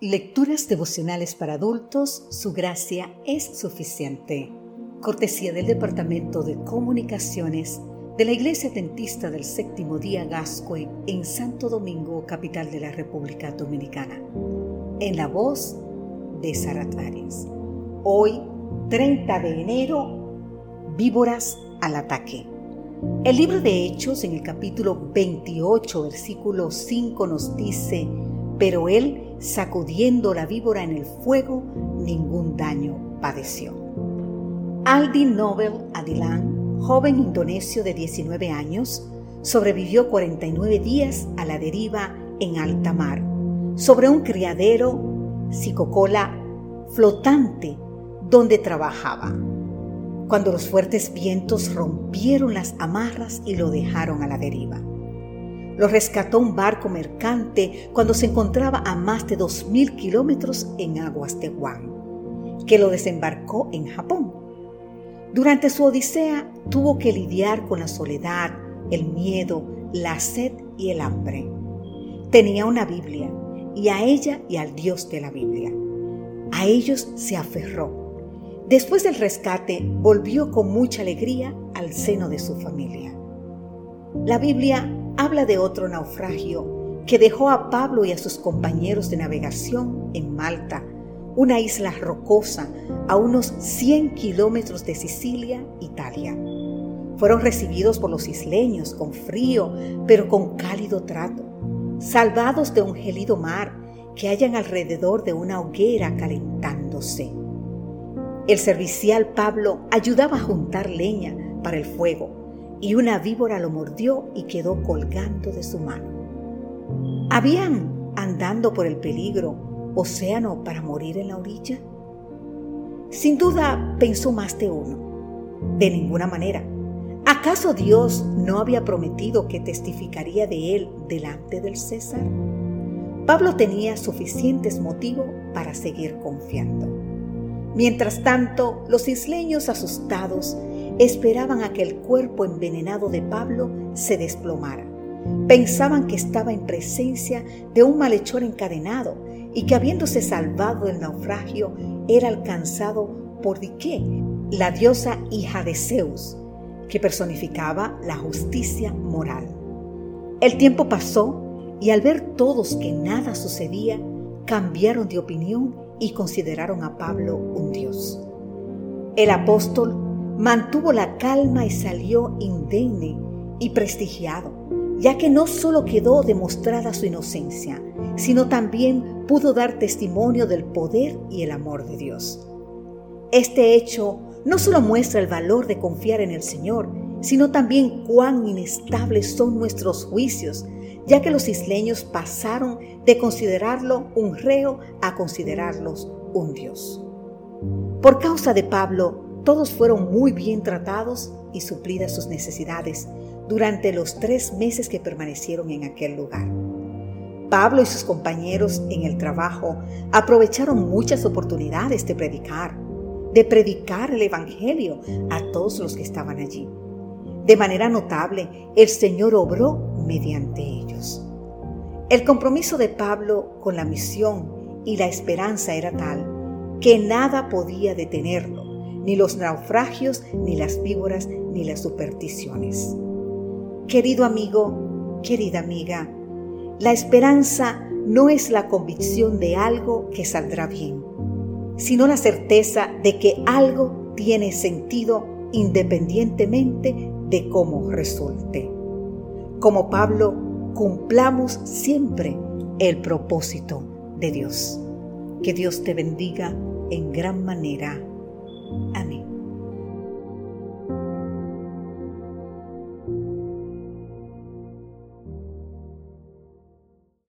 Lecturas devocionales para adultos, su gracia es suficiente. Cortesía del Departamento de Comunicaciones de la Iglesia Dentista del Séptimo Día Gascue en Santo Domingo, capital de la República Dominicana. En la voz de Sarat Hoy, 30 de enero, víboras al ataque. El libro de Hechos en el capítulo 28, versículo 5 nos dice, pero él, sacudiendo la víbora en el fuego, ningún daño padeció. Aldin Nobel Adilan, joven indonesio de 19 años, sobrevivió 49 días a la deriva en alta mar, sobre un criadero psicocola flotante donde trabajaba, cuando los fuertes vientos rompieron las amarras y lo dejaron a la deriva. Lo rescató un barco mercante cuando se encontraba a más de 2.000 kilómetros en aguas de Guam, que lo desembarcó en Japón. Durante su odisea tuvo que lidiar con la soledad, el miedo, la sed y el hambre. Tenía una Biblia y a ella y al Dios de la Biblia. A ellos se aferró. Después del rescate, volvió con mucha alegría al seno de su familia. La Biblia habla de otro naufragio que dejó a Pablo y a sus compañeros de navegación en Malta, una isla rocosa a unos 100 kilómetros de Sicilia, Italia. Fueron recibidos por los isleños con frío, pero con cálido trato, salvados de un gelido mar que hayan alrededor de una hoguera calentándose. El servicial Pablo ayudaba a juntar leña para el fuego y una víbora lo mordió y quedó colgando de su mano. ¿Habían andando por el peligro océano para morir en la orilla? Sin duda pensó más de uno. De ninguna manera. ¿Acaso Dios no había prometido que testificaría de él delante del César? Pablo tenía suficientes motivos para seguir confiando. Mientras tanto, los isleños asustados esperaban a que el cuerpo envenenado de Pablo se desplomara. Pensaban que estaba en presencia de un malhechor encadenado y que habiéndose salvado del naufragio era alcanzado por Dique, la diosa hija de Zeus, que personificaba la justicia moral. El tiempo pasó y al ver todos que nada sucedía, cambiaron de opinión y consideraron a Pablo un dios. El apóstol mantuvo la calma y salió indemne y prestigiado, ya que no solo quedó demostrada su inocencia, sino también pudo dar testimonio del poder y el amor de Dios. Este hecho no solo muestra el valor de confiar en el Señor, sino también cuán inestables son nuestros juicios, ya que los isleños pasaron de considerarlo un reo a considerarlos un Dios. Por causa de Pablo, todos fueron muy bien tratados y suplidas sus necesidades durante los tres meses que permanecieron en aquel lugar. Pablo y sus compañeros en el trabajo aprovecharon muchas oportunidades de predicar, de predicar el Evangelio a todos los que estaban allí. De manera notable, el Señor obró mediante ellos. El compromiso de Pablo con la misión y la esperanza era tal que nada podía detenerlo ni los naufragios, ni las víboras, ni las supersticiones. Querido amigo, querida amiga, la esperanza no es la convicción de algo que saldrá bien, sino la certeza de que algo tiene sentido independientemente de cómo resulte. Como Pablo, cumplamos siempre el propósito de Dios. Que Dios te bendiga en gran manera. Amen.